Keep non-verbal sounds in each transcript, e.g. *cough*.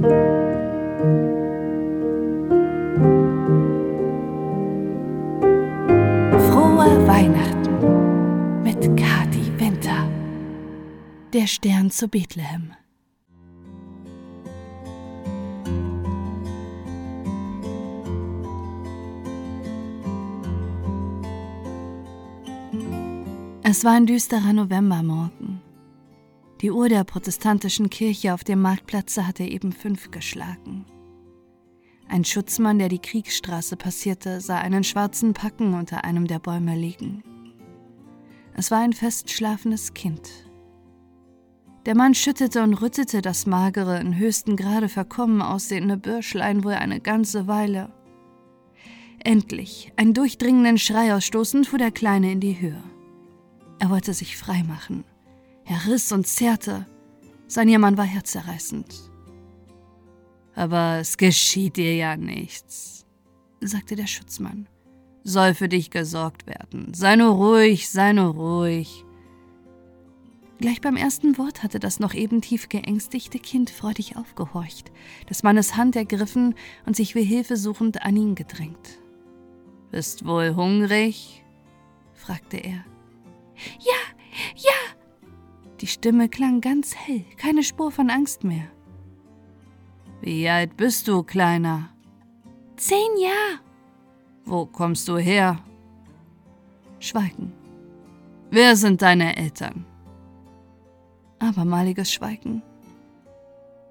Frohe Weihnachten mit Kati Winter. Der Stern zu Bethlehem. Es war ein düsterer Novembermorgen. Die Uhr der protestantischen Kirche auf dem Marktplatze hatte eben fünf geschlagen. Ein Schutzmann, der die Kriegsstraße passierte, sah einen schwarzen Packen unter einem der Bäume liegen. Es war ein festschlafendes Kind. Der Mann schüttete und rüttete das magere, in höchsten Grade verkommen aussehende Bürschlein wohl eine ganze Weile. Endlich, einen durchdringenden Schrei ausstoßend, fuhr der Kleine in die Höhe. Er wollte sich frei machen. Er riss und zerrte. Sein Jammern war herzerreißend. Aber es geschieht dir ja nichts, sagte der Schutzmann. Soll für dich gesorgt werden. Sei nur ruhig, sei nur ruhig. Gleich beim ersten Wort hatte das noch eben tief geängstigte Kind freudig aufgehorcht, des Mannes Hand ergriffen und sich wie Hilfe suchend an ihn gedrängt. Bist wohl hungrig? fragte er. Ja, ja! Die Stimme klang ganz hell, keine Spur von Angst mehr. Wie alt bist du, Kleiner? Zehn Jahre. Wo kommst du her? Schweigen. Wer sind deine Eltern? Abermaliges Schweigen.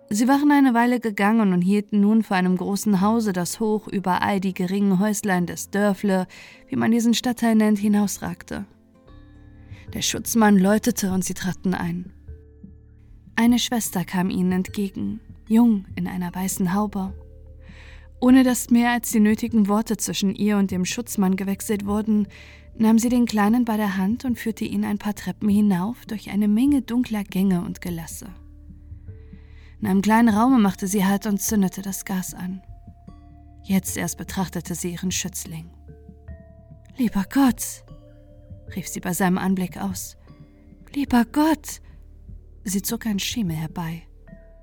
Sie waren eine Weile gegangen und hielten nun vor einem großen Hause, das hoch über all die geringen Häuslein des Dörfle, wie man diesen Stadtteil nennt, hinausragte. Der Schutzmann läutete und sie traten ein. Eine Schwester kam ihnen entgegen, jung in einer weißen Haube. Ohne dass mehr als die nötigen Worte zwischen ihr und dem Schutzmann gewechselt wurden, nahm sie den Kleinen bei der Hand und führte ihn ein paar Treppen hinauf durch eine Menge dunkler Gänge und Gelasse. In einem kleinen Raume machte sie Halt und zündete das Gas an. Jetzt erst betrachtete sie ihren Schützling. Lieber Gott, rief sie bei seinem Anblick aus. Lieber Gott! Sie zog ein Schimmel herbei.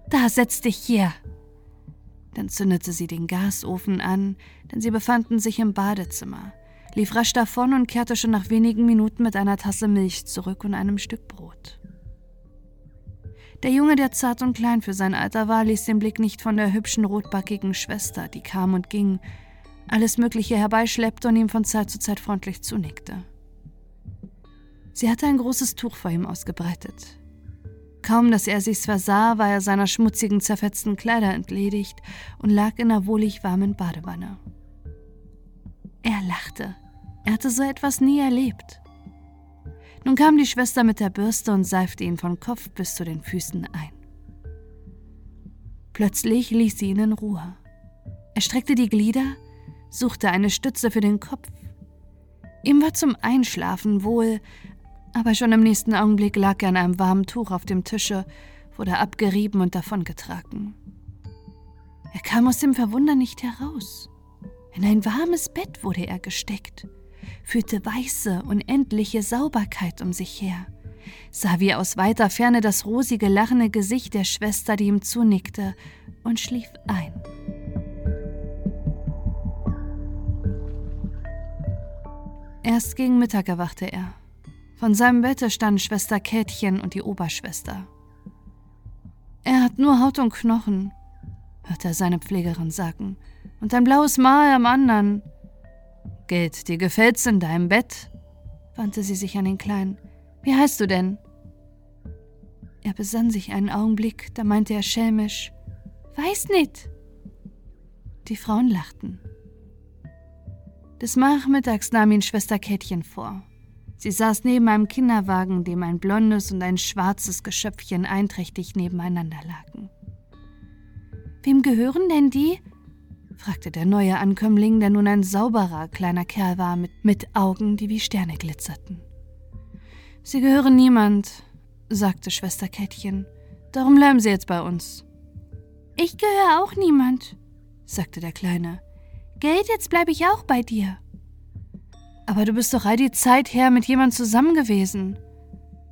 Da, setz dich hier! Dann zündete sie den Gasofen an, denn sie befanden sich im Badezimmer, lief rasch davon und kehrte schon nach wenigen Minuten mit einer Tasse Milch zurück und einem Stück Brot. Der Junge, der zart und klein für sein Alter war, ließ den Blick nicht von der hübschen rotbackigen Schwester, die kam und ging, alles Mögliche herbeischleppte und ihm von Zeit zu Zeit freundlich zunickte. Sie hatte ein großes Tuch vor ihm ausgebreitet. Kaum, dass er sich's versah, war er seiner schmutzigen, zerfetzten Kleider entledigt und lag in einer wohlig warmen Badewanne. Er lachte. Er hatte so etwas nie erlebt. Nun kam die Schwester mit der Bürste und seifte ihn von Kopf bis zu den Füßen ein. Plötzlich ließ sie ihn in Ruhe. Er streckte die Glieder, suchte eine Stütze für den Kopf. Ihm war zum Einschlafen wohl, aber schon im nächsten Augenblick lag er in einem warmen Tuch auf dem Tische, wurde abgerieben und davongetragen. Er kam aus dem Verwundern nicht heraus. In ein warmes Bett wurde er gesteckt, fühlte weiße, unendliche Sauberkeit um sich her, sah wie aus weiter Ferne das rosige, lachende Gesicht der Schwester, die ihm zunickte, und schlief ein. Erst gegen Mittag erwachte er. Von seinem Bette standen Schwester Kätchen und die Oberschwester. Er hat nur Haut und Knochen, hörte er seine Pflegerin sagen, und ein blaues Mal am anderen. Geld, dir gefällt's in deinem Bett? wandte sie sich an den Kleinen. Wie heißt du denn? Er besann sich einen Augenblick, da meinte er schelmisch: Weiß nicht. Die Frauen lachten. Des Nachmittags nahm ihn Schwester Kätchen vor. Sie saß neben einem Kinderwagen, dem ein blondes und ein schwarzes Geschöpfchen einträchtig nebeneinander lagen. Wem gehören denn die? fragte der neue Ankömmling, der nun ein sauberer kleiner Kerl war, mit, mit Augen, die wie Sterne glitzerten. Sie gehören niemand, sagte Schwester Kätchen. Darum bleiben Sie jetzt bei uns. Ich gehöre auch niemand, sagte der Kleine. Geld, jetzt bleibe ich auch bei dir. Aber du bist doch all die Zeit her mit jemand zusammen gewesen,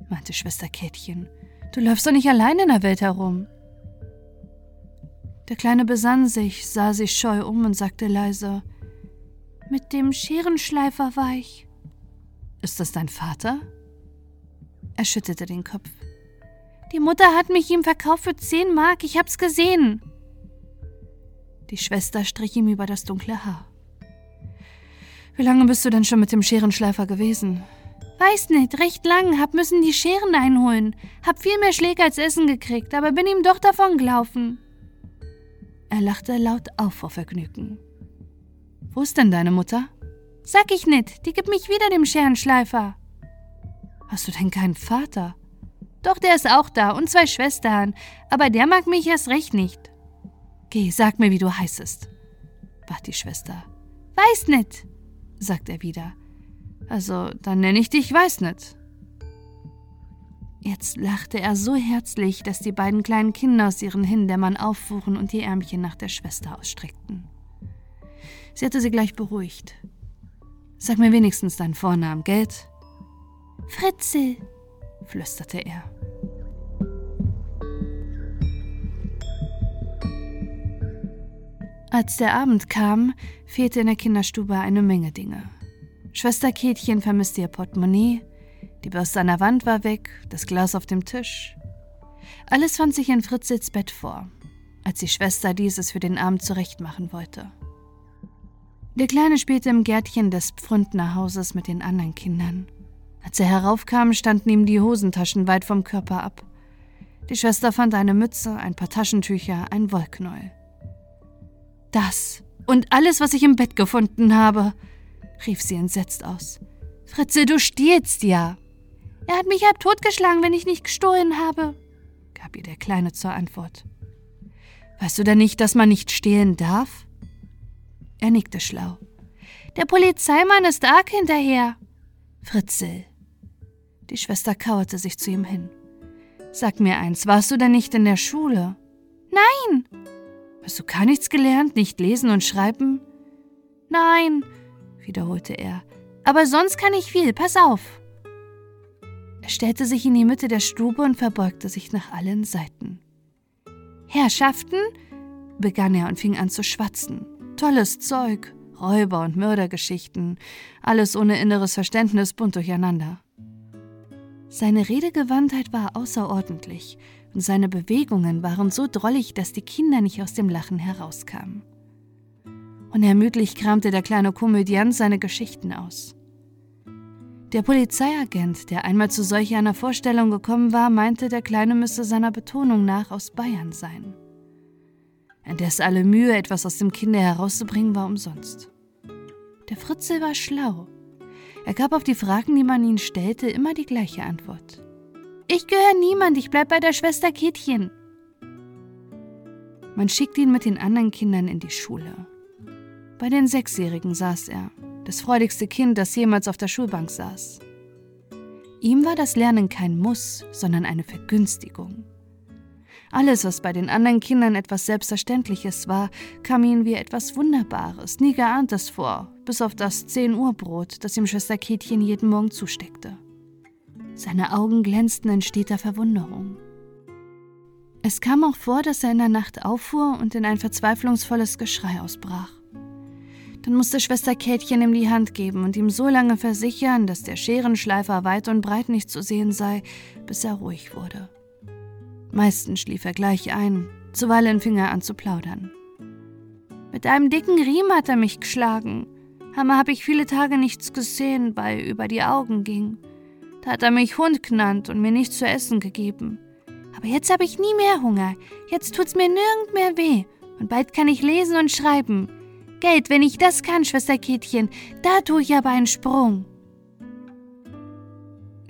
meinte Schwester Kätchen. Du läufst doch nicht allein in der Welt herum. Der Kleine besann sich, sah sich scheu um und sagte leise: Mit dem Scherenschleifer war ich. Ist das dein Vater? Er schüttelte den Kopf. Die Mutter hat mich ihm verkauft für zehn Mark, ich hab's gesehen. Die Schwester strich ihm über das dunkle Haar. Wie lange bist du denn schon mit dem Scherenschleifer gewesen? Weiß nicht, recht lang, hab müssen die Scheren einholen. Hab viel mehr Schläge als Essen gekriegt, aber bin ihm doch davon gelaufen. Er lachte laut auf vor Vergnügen. Wo ist denn deine Mutter? Sag ich nicht, die gibt mich wieder dem Scherenschleifer. Hast du denn keinen Vater? Doch, der ist auch da und zwei Schwestern, aber der mag mich erst recht nicht. Geh, sag mir, wie du heißest, bat die Schwester. Weiß nicht, sagt er wieder. Also, dann nenne ich dich Weiß nicht. Jetzt lachte er so herzlich, dass die beiden kleinen Kinder aus ihren Hindämmern auffuhren und die Ärmchen nach der Schwester ausstreckten. Sie hatte sie gleich beruhigt. Sag mir wenigstens deinen Vornamen, Geld? Fritzel, flüsterte er. Als der Abend kam, fehlte in der Kinderstube eine Menge Dinge. Schwester Kätchen vermisste ihr Portemonnaie, die Bürste an der Wand war weg, das Glas auf dem Tisch. Alles fand sich in Fritzels Bett vor, als die Schwester dieses für den Abend zurechtmachen wollte. Der Kleine spielte im Gärtchen des Pfründnerhauses mit den anderen Kindern. Als er heraufkam, standen ihm die Hosentaschen weit vom Körper ab. Die Schwester fand eine Mütze, ein paar Taschentücher, ein Wollknäuel. Das und alles, was ich im Bett gefunden habe, rief sie entsetzt aus. Fritze, du stiehlst ja. Er hat mich halb totgeschlagen, wenn ich nicht gestohlen habe, gab ihr der Kleine zur Antwort. Weißt du denn nicht, dass man nicht stehlen darf? Er nickte schlau. Der Polizeimann ist arg hinterher. Fritzel. Die Schwester kauerte sich zu ihm hin. Sag mir eins, warst du denn nicht in der Schule? Nein, Hast du gar nichts gelernt, nicht lesen und schreiben? Nein, wiederholte er. Aber sonst kann ich viel, pass auf. Er stellte sich in die Mitte der Stube und verbeugte sich nach allen Seiten. Herrschaften, begann er und fing an zu schwatzen. Tolles Zeug, Räuber- und Mördergeschichten, alles ohne inneres Verständnis bunt durcheinander. Seine Redegewandtheit war außerordentlich seine Bewegungen waren so drollig, dass die Kinder nicht aus dem Lachen herauskamen. Unermüdlich kramte der kleine Komödiant seine Geschichten aus. Der Polizeiagent, der einmal zu solch einer Vorstellung gekommen war, meinte, der Kleine müsse seiner Betonung nach aus Bayern sein. Indes alle Mühe, etwas aus dem Kinde herauszubringen, war umsonst. Der Fritzel war schlau. Er gab auf die Fragen, die man ihn stellte, immer die gleiche Antwort. Ich gehöre niemand, ich bleib bei der Schwester Kätchen. Man schickte ihn mit den anderen Kindern in die Schule. Bei den Sechsjährigen saß er, das freudigste Kind, das jemals auf der Schulbank saß. Ihm war das Lernen kein Muss, sondern eine Vergünstigung. Alles, was bei den anderen Kindern etwas Selbstverständliches war, kam ihnen wie etwas Wunderbares, nie geahntes vor, bis auf das 10 Uhr Brot, das ihm Schwester Kätchen jeden Morgen zusteckte. Seine Augen glänzten in steter Verwunderung. Es kam auch vor, dass er in der Nacht auffuhr und in ein verzweiflungsvolles Geschrei ausbrach. Dann musste Schwester Kätchen ihm die Hand geben und ihm so lange versichern, dass der Scherenschleifer weit und breit nicht zu sehen sei, bis er ruhig wurde. Meistens schlief er gleich ein, zuweilen fing er an zu plaudern. Mit einem dicken Riemen hat er mich geschlagen. Hammer habe ich viele Tage nichts gesehen, weil über die Augen ging. Da hat er mich Hund genannt und mir nichts zu essen gegeben. Aber jetzt habe ich nie mehr Hunger. Jetzt tut's mir nirgend mehr weh. Und bald kann ich lesen und schreiben. Geld, wenn ich das kann, Schwester Kätchen, da tue ich aber einen Sprung.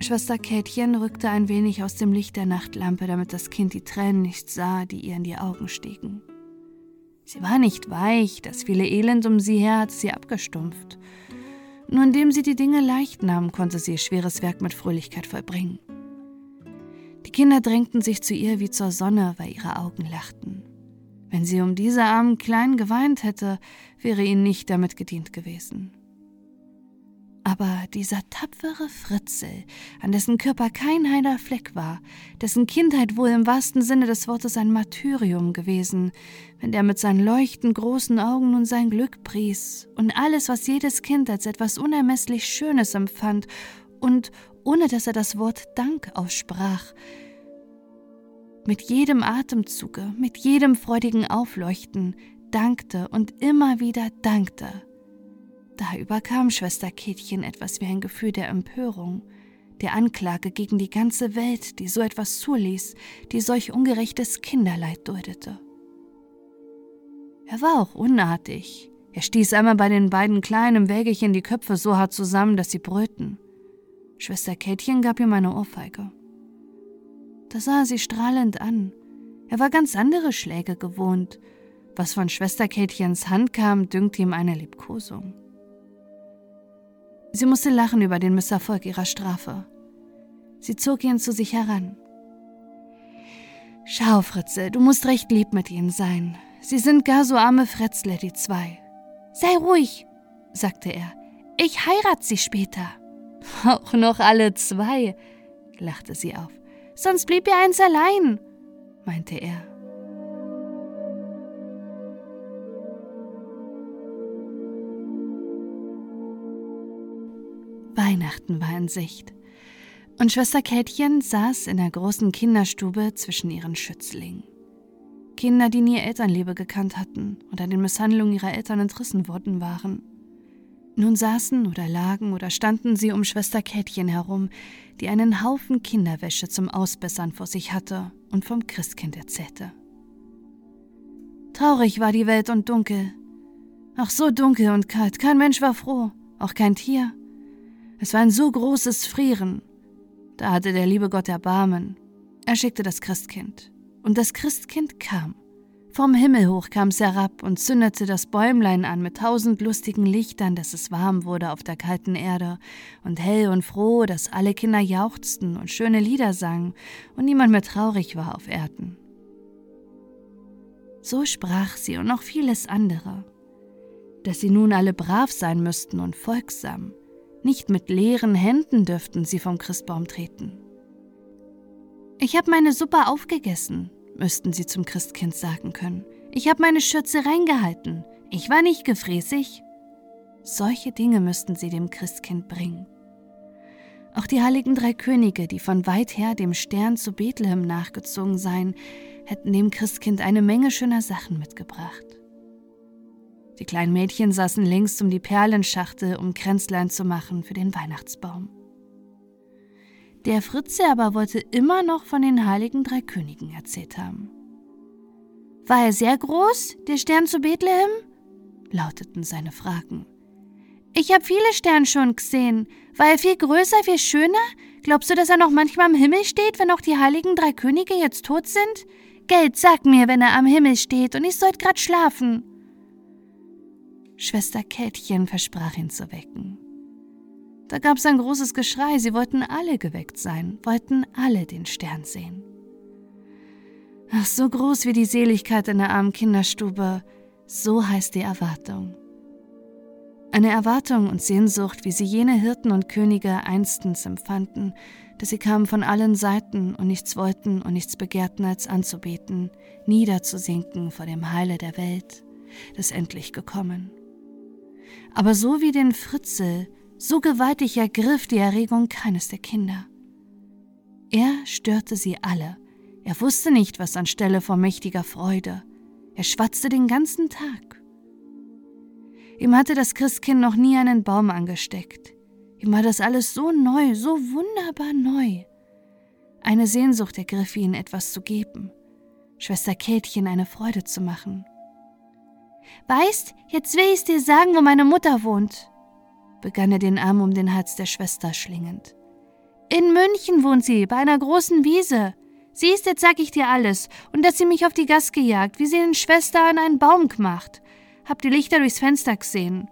Schwester Kätchen rückte ein wenig aus dem Licht der Nachtlampe, damit das Kind die Tränen nicht sah, die ihr in die Augen stiegen. Sie war nicht weich, das viele Elend um sie her hatte sie abgestumpft. Nur indem sie die Dinge leicht nahm, konnte sie ihr schweres Werk mit Fröhlichkeit vollbringen. Die Kinder drängten sich zu ihr wie zur Sonne, weil ihre Augen lachten. Wenn sie um diese armen Kleinen geweint hätte, wäre ihnen nicht damit gedient gewesen. Aber dieser tapfere Fritzel, an dessen Körper kein heiler Fleck war, dessen Kindheit wohl im wahrsten Sinne des Wortes ein Martyrium gewesen, wenn der mit seinen leuchtend großen Augen nun sein Glück pries und alles, was jedes Kind als etwas unermesslich Schönes empfand und ohne dass er das Wort Dank aussprach, mit jedem Atemzuge, mit jedem freudigen Aufleuchten dankte und immer wieder dankte da überkam Schwester Kätchen etwas wie ein Gefühl der Empörung, der Anklage gegen die ganze Welt, die so etwas zuließ, die solch ungerechtes Kinderleid duldete. Er war auch unartig. Er stieß einmal bei den beiden kleinen Wägelchen die Köpfe so hart zusammen, dass sie brüllten. Schwester Kätchen gab ihm eine Ohrfeige. Da sah er sie strahlend an. Er war ganz andere Schläge gewohnt. Was von Schwester Kätchens Hand kam, dünkte ihm eine Liebkosung. Sie musste lachen über den Misserfolg ihrer Strafe. Sie zog ihn zu sich heran. Schau, Fritze, du musst recht lieb mit ihnen sein. Sie sind gar so arme Fretzle, die zwei. Sei ruhig, sagte er. Ich heirat sie später. *laughs* Auch noch alle zwei, lachte sie auf. Sonst blieb ihr eins allein, meinte er. Weihnachten war in Sicht. Und Schwester Kätchen saß in der großen Kinderstube zwischen ihren Schützlingen. Kinder, die nie Elternliebe gekannt hatten oder den Misshandlungen ihrer Eltern entrissen worden waren. Nun saßen oder lagen oder standen sie um Schwester Kätchen herum, die einen Haufen Kinderwäsche zum Ausbessern vor sich hatte und vom Christkind erzählte. Traurig war die Welt und dunkel. Ach, so dunkel und kalt, kein Mensch war froh, auch kein Tier. Es war ein so großes Frieren. Da hatte der liebe Gott Erbarmen. Er schickte das Christkind. Und das Christkind kam. Vom Himmel hoch kam es herab und zündete das Bäumlein an mit tausend lustigen Lichtern, dass es warm wurde auf der kalten Erde und hell und froh, dass alle Kinder jauchzten und schöne Lieder sangen und niemand mehr traurig war auf Erden. So sprach sie und noch vieles andere, dass sie nun alle brav sein müssten und folgsam, nicht mit leeren Händen dürften sie vom Christbaum treten. Ich habe meine Suppe aufgegessen, müssten sie zum Christkind sagen können. Ich habe meine Schürze reingehalten. Ich war nicht gefräßig. Solche Dinge müssten sie dem Christkind bringen. Auch die heiligen drei Könige, die von weit her dem Stern zu Bethlehem nachgezogen seien, hätten dem Christkind eine Menge schöner Sachen mitgebracht. Die kleinen Mädchen saßen längst um die Perlenschachtel, um Kränzlein zu machen für den Weihnachtsbaum. Der Fritze aber wollte immer noch von den heiligen drei Königen erzählt haben. War er sehr groß, der Stern zu Bethlehem? lauteten seine Fragen. Ich habe viele Sterne schon gesehen. War er viel größer, viel schöner? Glaubst du, dass er noch manchmal am Himmel steht, wenn auch die heiligen drei Könige jetzt tot sind? Geld, sag mir, wenn er am Himmel steht und ich sollte grad schlafen. Schwester Kätchen versprach ihn zu wecken. Da gab es ein großes Geschrei, sie wollten alle geweckt sein, wollten alle den Stern sehen. Ach, so groß wie die Seligkeit in der armen Kinderstube, so heißt die Erwartung. Eine Erwartung und Sehnsucht, wie sie jene Hirten und Könige einstens empfanden, dass sie kamen von allen Seiten und nichts wollten und nichts begehrten, als anzubeten, niederzusinken vor dem Heile der Welt, das endlich gekommen aber so wie den Fritzel, so gewaltig ergriff die Erregung keines der Kinder. Er störte sie alle. Er wusste nicht, was anstelle von mächtiger Freude. Er schwatzte den ganzen Tag. Ihm hatte das Christkind noch nie einen Baum angesteckt. Ihm war das alles so neu, so wunderbar neu. Eine Sehnsucht ergriff ihn, etwas zu geben, Schwester Kätchen eine Freude zu machen. Weißt, jetzt will ich's dir sagen, wo meine Mutter wohnt, begann er den Arm um den Hals der Schwester schlingend. In München wohnt sie, bei einer großen Wiese. Siehst, jetzt sag ich dir alles, und dass sie mich auf die Gas gejagt, wie sie den Schwester an einen Baum gemacht. Hab die Lichter durchs Fenster gesehen.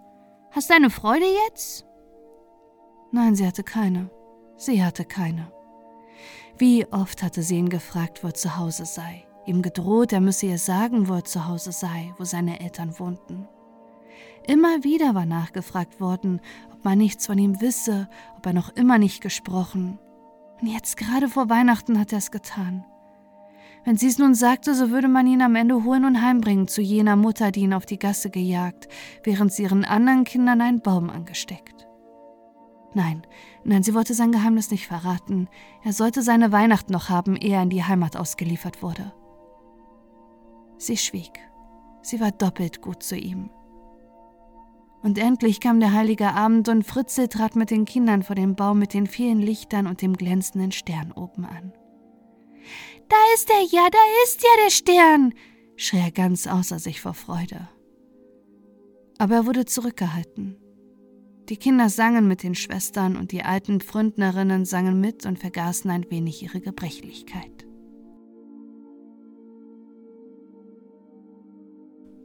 Hast du eine Freude jetzt? Nein, sie hatte keine. Sie hatte keine. Wie oft hatte sie ihn gefragt, wo er zu Hause sei ihm gedroht, er müsse ihr sagen, wo er zu Hause sei, wo seine Eltern wohnten. Immer wieder war nachgefragt worden, ob man nichts von ihm wisse, ob er noch immer nicht gesprochen. Und jetzt gerade vor Weihnachten hat er es getan. Wenn sie es nun sagte, so würde man ihn am Ende holen und heimbringen zu jener Mutter, die ihn auf die Gasse gejagt, während sie ihren anderen Kindern einen Baum angesteckt. Nein, nein, sie wollte sein Geheimnis nicht verraten. Er sollte seine Weihnacht noch haben, ehe er in die Heimat ausgeliefert wurde. Sie schwieg. Sie war doppelt gut zu ihm. Und endlich kam der heilige Abend und Fritze trat mit den Kindern vor dem Baum mit den vielen Lichtern und dem glänzenden Stern oben an. Da ist er ja, da ist ja der Stern, schrie er ganz außer sich vor Freude. Aber er wurde zurückgehalten. Die Kinder sangen mit den Schwestern und die alten Pfründnerinnen sangen mit und vergaßen ein wenig ihre Gebrechlichkeit.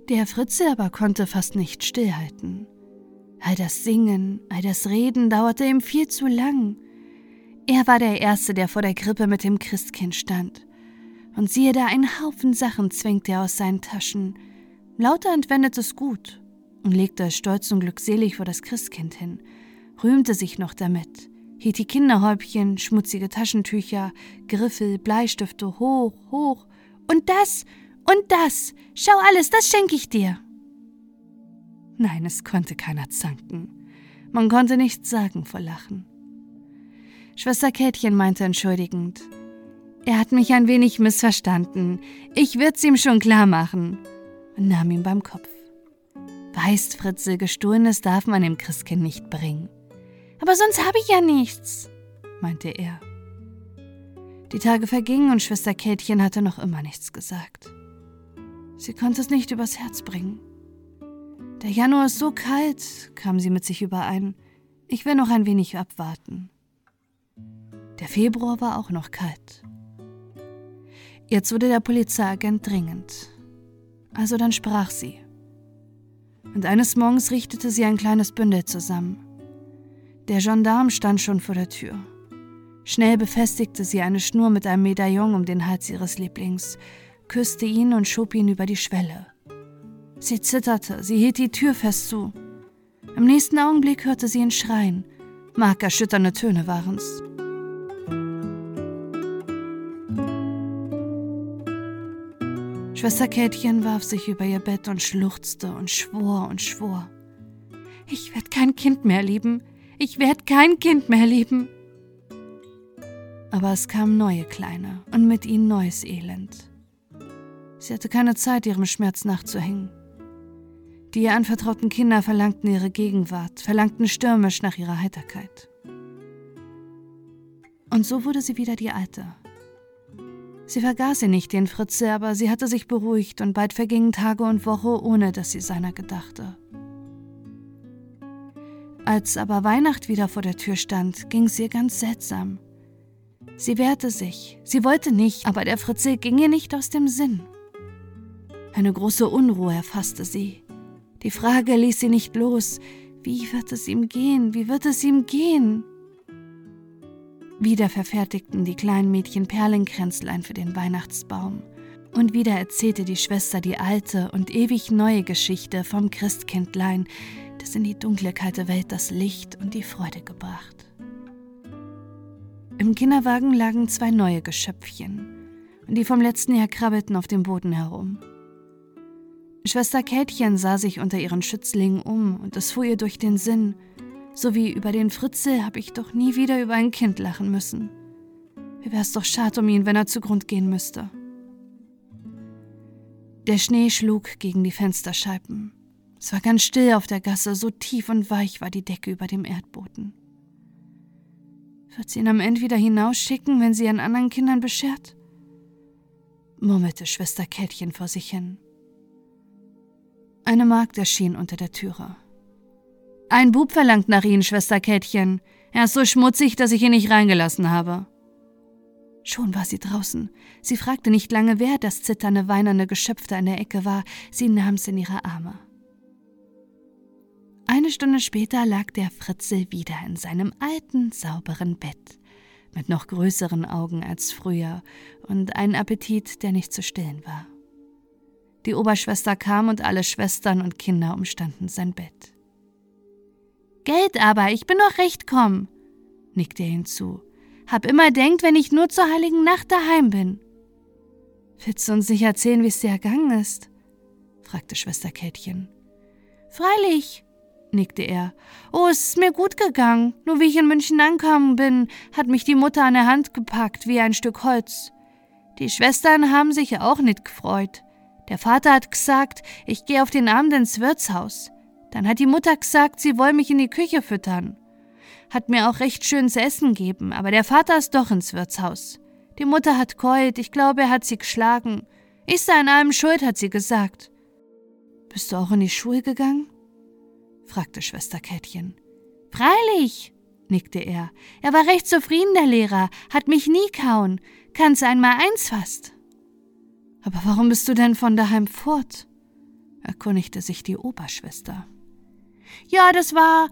Der Fritze aber konnte fast nicht stillhalten. All das Singen, all das Reden dauerte ihm viel zu lang. Er war der Erste, der vor der Krippe mit dem Christkind stand. Und siehe da, ein Haufen Sachen zwängte er aus seinen Taschen. Lauter entwendete es gut und legte es stolz und glückselig vor das Christkind hin, rühmte sich noch damit, hielt die Kinderhäubchen, schmutzige Taschentücher, Griffel, Bleistifte hoch, hoch. Und das, und das, schau alles, das schenke ich dir. Nein, es konnte keiner zanken. Man konnte nichts sagen vor Lachen. Schwester Kätchen meinte entschuldigend, er hat mich ein wenig missverstanden. Ich wird's ihm schon klar machen. Und nahm ihn beim Kopf. Weißt, Fritze, Gestohlenes darf man dem Christkind nicht bringen. Aber sonst habe ich ja nichts, meinte er. Die Tage vergingen und Schwester Kätchen hatte noch immer nichts gesagt. Sie konnte es nicht übers Herz bringen. Der Januar ist so kalt, kam sie mit sich überein. Ich will noch ein wenig abwarten. Der Februar war auch noch kalt. Jetzt wurde der Polizeiagent dringend. Also dann sprach sie. Und eines Morgens richtete sie ein kleines Bündel zusammen. Der Gendarm stand schon vor der Tür. Schnell befestigte sie eine Schnur mit einem Medaillon um den Hals ihres Lieblings, küsste ihn und schob ihn über die Schwelle. Sie zitterte, sie hielt die Tür fest zu. Im nächsten Augenblick hörte sie ihn schreien. Markerschütternde Töne waren's. Schwester Kätchen warf sich über ihr Bett und schluchzte und schwor und schwor. Ich werde kein Kind mehr lieben. Ich werde kein Kind mehr lieben. Aber es kamen neue Kleine und mit ihnen neues Elend. Sie hatte keine Zeit, ihrem Schmerz nachzuhängen. Die ihr anvertrauten Kinder verlangten ihre Gegenwart, verlangten stürmisch nach ihrer Heiterkeit. Und so wurde sie wieder die Alte, Sie vergaß sie nicht, den Fritze, aber sie hatte sich beruhigt und bald vergingen Tage und Woche, ohne dass sie seiner gedachte. Als aber Weihnacht wieder vor der Tür stand, ging es ihr ganz seltsam. Sie wehrte sich, sie wollte nicht, aber der Fritze ging ihr nicht aus dem Sinn. Eine große Unruhe erfasste sie. Die Frage ließ sie nicht los, wie wird es ihm gehen, wie wird es ihm gehen? Wieder verfertigten die kleinen Mädchen Perlenkränzlein für den Weihnachtsbaum. Und wieder erzählte die Schwester die alte und ewig neue Geschichte vom Christkindlein, das in die dunkle, kalte Welt das Licht und die Freude gebracht. Im Kinderwagen lagen zwei neue Geschöpfchen, und die vom letzten Jahr krabbelten auf dem Boden herum. Schwester Kätchen sah sich unter ihren Schützlingen um, und es fuhr ihr durch den Sinn, so wie über den Fritze habe ich doch nie wieder über ein Kind lachen müssen. Wie wär's doch schad um ihn, wenn er zugrund gehen müsste. Der Schnee schlug gegen die Fensterscheiben. Es war ganz still auf der Gasse, so tief und weich war die Decke über dem Erdboden. Wird sie ihn am Ende wieder hinausschicken, wenn sie ihren anderen Kindern beschert? murmelte Schwester Kätchen vor sich hin. Eine Magd erschien unter der Türe. Ein Bub verlangt nach Ihnen, Schwester Kätchen. Er ist so schmutzig, dass ich ihn nicht reingelassen habe. Schon war sie draußen. Sie fragte nicht lange, wer das zitternde, weinernde Geschöpf da in der Ecke war. Sie nahm es in ihre Arme. Eine Stunde später lag der Fritzel wieder in seinem alten, sauberen Bett, mit noch größeren Augen als früher und einem Appetit, der nicht zu stillen war. Die Oberschwester kam und alle Schwestern und Kinder umstanden sein Bett. Geld aber, ich bin noch recht komm, nickte er hinzu. Hab immer denkt, wenn ich nur zur heiligen Nacht daheim bin. Willst du uns nicht erzählen, wie es dir ergangen ist? fragte Schwester Kätchen. Freilich, nickte er. Oh, es ist mir gut gegangen. Nur wie ich in München angekommen bin, hat mich die Mutter an der Hand gepackt wie ein Stück Holz. Die Schwestern haben sich auch nicht gefreut. Der Vater hat gesagt, ich gehe auf den Abend ins Wirtshaus. Dann hat die Mutter gesagt, sie woll mich in die Küche füttern. Hat mir auch recht schön zu essen gegeben, aber der Vater ist doch ins Wirtshaus. Die Mutter hat keult, ich glaube, er hat sie geschlagen. Ich sei an allem schuld, hat sie gesagt. Bist du auch in die Schule gegangen? fragte Schwester Kätchen. Freilich, nickte er. Er war recht zufrieden, der Lehrer, hat mich nie kauen. Kann's einmal eins fast. Aber warum bist du denn von daheim fort? erkundigte sich die Oberschwester. Ja, das war.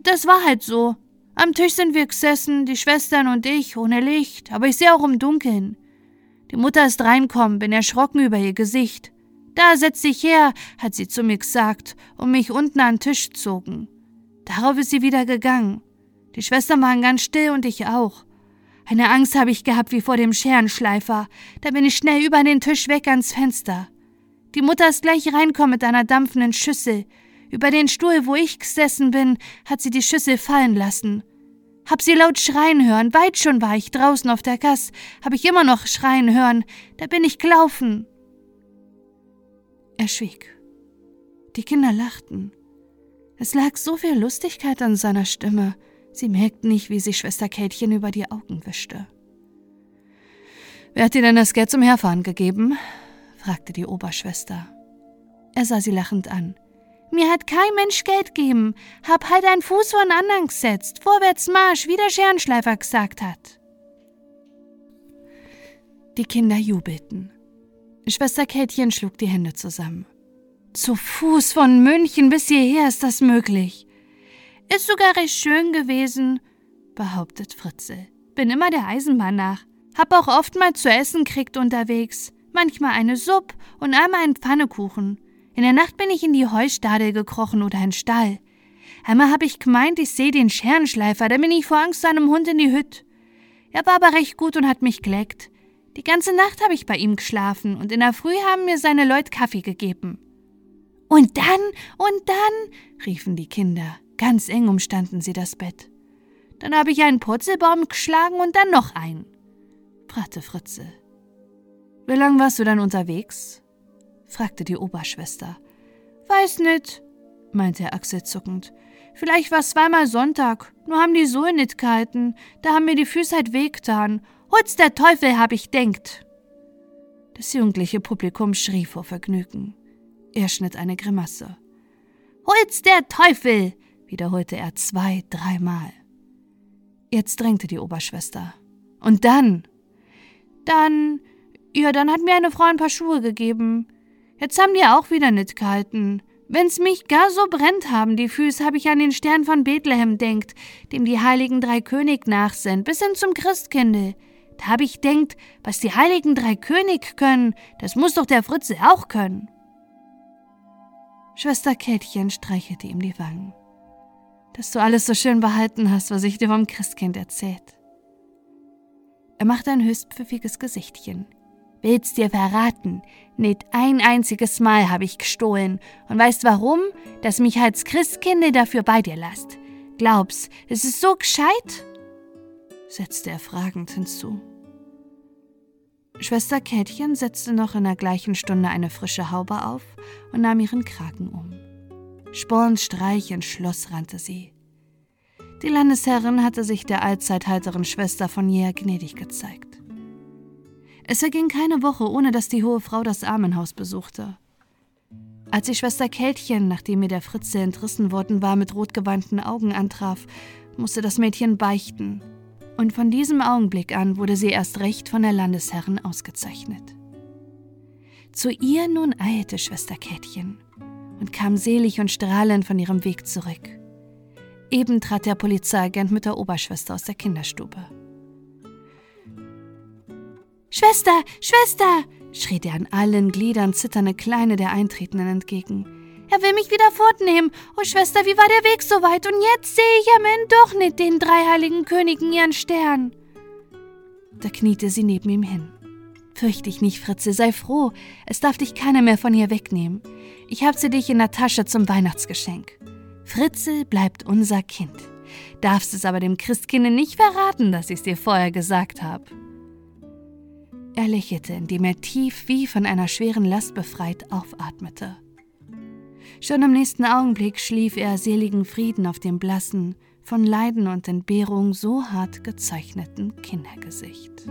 das war halt so. Am Tisch sind wir gesessen, die Schwestern und ich, ohne Licht, aber ich sehe auch im Dunkeln. Die Mutter ist reinkommen, bin erschrocken über ihr Gesicht. Da setz dich her, hat sie zu mir gesagt und mich unten an den Tisch gezogen. Darauf ist sie wieder gegangen. Die Schwestern waren ganz still und ich auch. Eine Angst habe ich gehabt wie vor dem Scherenschleifer. Da bin ich schnell über den Tisch weg ans Fenster. Die Mutter ist gleich reinkommen mit einer dampfenden Schüssel. Über den Stuhl, wo ich gesessen bin, hat sie die Schüssel fallen lassen. Hab sie laut schreien hören, weit schon war ich draußen auf der Gass, hab ich immer noch schreien hören, da bin ich gelaufen. Er schwieg. Die Kinder lachten. Es lag so viel Lustigkeit an seiner Stimme, sie merkten nicht, wie sich Schwester Kätchen über die Augen wischte. Wer hat dir denn das Geld zum Herfahren gegeben? fragte die Oberschwester. Er sah sie lachend an. Mir hat kein Mensch Geld gegeben. Hab halt einen Fuß vor den anderen gesetzt. Vorwärts Marsch, wie der Scherenschleifer gesagt hat. Die Kinder jubelten. Schwester Kätchen schlug die Hände zusammen. Zu Fuß von München bis hierher ist das möglich. Ist sogar recht schön gewesen, behauptet Fritzel. Bin immer der Eisenbahn nach. Hab auch oft mal zu essen kriegt unterwegs. Manchmal eine Suppe und einmal einen Pfannekuchen. In der Nacht bin ich in die Heustadel gekrochen oder in Stall. Einmal hab ich gemeint, ich sehe den Scherenschleifer, da bin ich vor Angst seinem Hund in die Hütte. Er war aber recht gut und hat mich geleckt. Die ganze Nacht habe ich bei ihm geschlafen und in der Früh haben mir seine Leute Kaffee gegeben. Und dann, und dann, riefen die Kinder. Ganz eng umstanden sie das Bett. Dann habe ich einen Purzelbaum geschlagen und dann noch einen, fragte Fritze. Wie lang warst du dann unterwegs? fragte die Oberschwester. Weiß nit, meinte er achselzuckend. Vielleicht war's zweimal Sonntag, nur haben die Sohlen nit gehalten, da haben mir die Füße halt wehgetan. Holz der Teufel, hab ich denkt. Das jugendliche Publikum schrie vor Vergnügen. Er schnitt eine Grimasse. Holz der Teufel, wiederholte er zwei, dreimal. Jetzt drängte die Oberschwester. Und dann? Dann, ja, dann hat mir eine Frau ein paar Schuhe gegeben. Jetzt haben die auch wieder nicht gehalten. Wenn's mich gar so brennt haben, die Füße, hab ich an den Stern von Bethlehem denkt, dem die heiligen drei König nach sind, bis hin zum Christkindl. Da hab ich denkt, was die heiligen drei König können, das muss doch der Fritze auch können. Schwester Kätchen streichelte ihm die Wangen. Dass du alles so schön behalten hast, was ich dir vom Christkind erzählt. Er machte ein höchst pfiffiges Gesichtchen. Will's dir verraten? Nicht ein einziges Mal habe ich gestohlen. Und weißt warum? Dass mich als Christkinde dafür bei dir lasst. Glaubst, es ist so gescheit? setzte er fragend hinzu. Schwester Kätchen setzte noch in der gleichen Stunde eine frische Haube auf und nahm ihren Kragen um. Spornstreich ins Schloss rannte sie. Die Landesherrin hatte sich der allzeit heiteren Schwester von jeher gnädig gezeigt. Es verging keine Woche, ohne dass die hohe Frau das Armenhaus besuchte. Als die Schwester Kältchen, nachdem ihr der Fritze entrissen worden war, mit rotgewandten Augen antraf, musste das Mädchen beichten. Und von diesem Augenblick an wurde sie erst recht von der Landesherrin ausgezeichnet. Zu ihr nun eilte Schwester Kätchen und kam selig und strahlend von ihrem Weg zurück. Eben trat der Polizeiagent mit der Oberschwester aus der Kinderstube. Schwester, Schwester, schrie der an allen Gliedern zitternde Kleine der Eintretenden entgegen. Er will mich wieder fortnehmen. Oh Schwester, wie war der Weg so weit? Und jetzt sehe ich am Ende doch nicht den drei heiligen Königen ihren Stern. Da kniete sie neben ihm hin. Fürcht dich nicht, Fritze, sei froh. Es darf dich keiner mehr von ihr wegnehmen. Ich hab sie dich in der Tasche zum Weihnachtsgeschenk. Fritze bleibt unser Kind. Darfst es aber dem Christkinde nicht verraten, dass ich's dir vorher gesagt habe. Er lächelte, indem er tief wie von einer schweren Last befreit aufatmete. Schon im nächsten Augenblick schlief er seligen Frieden auf dem blassen, von Leiden und Entbehrung so hart gezeichneten Kindergesicht.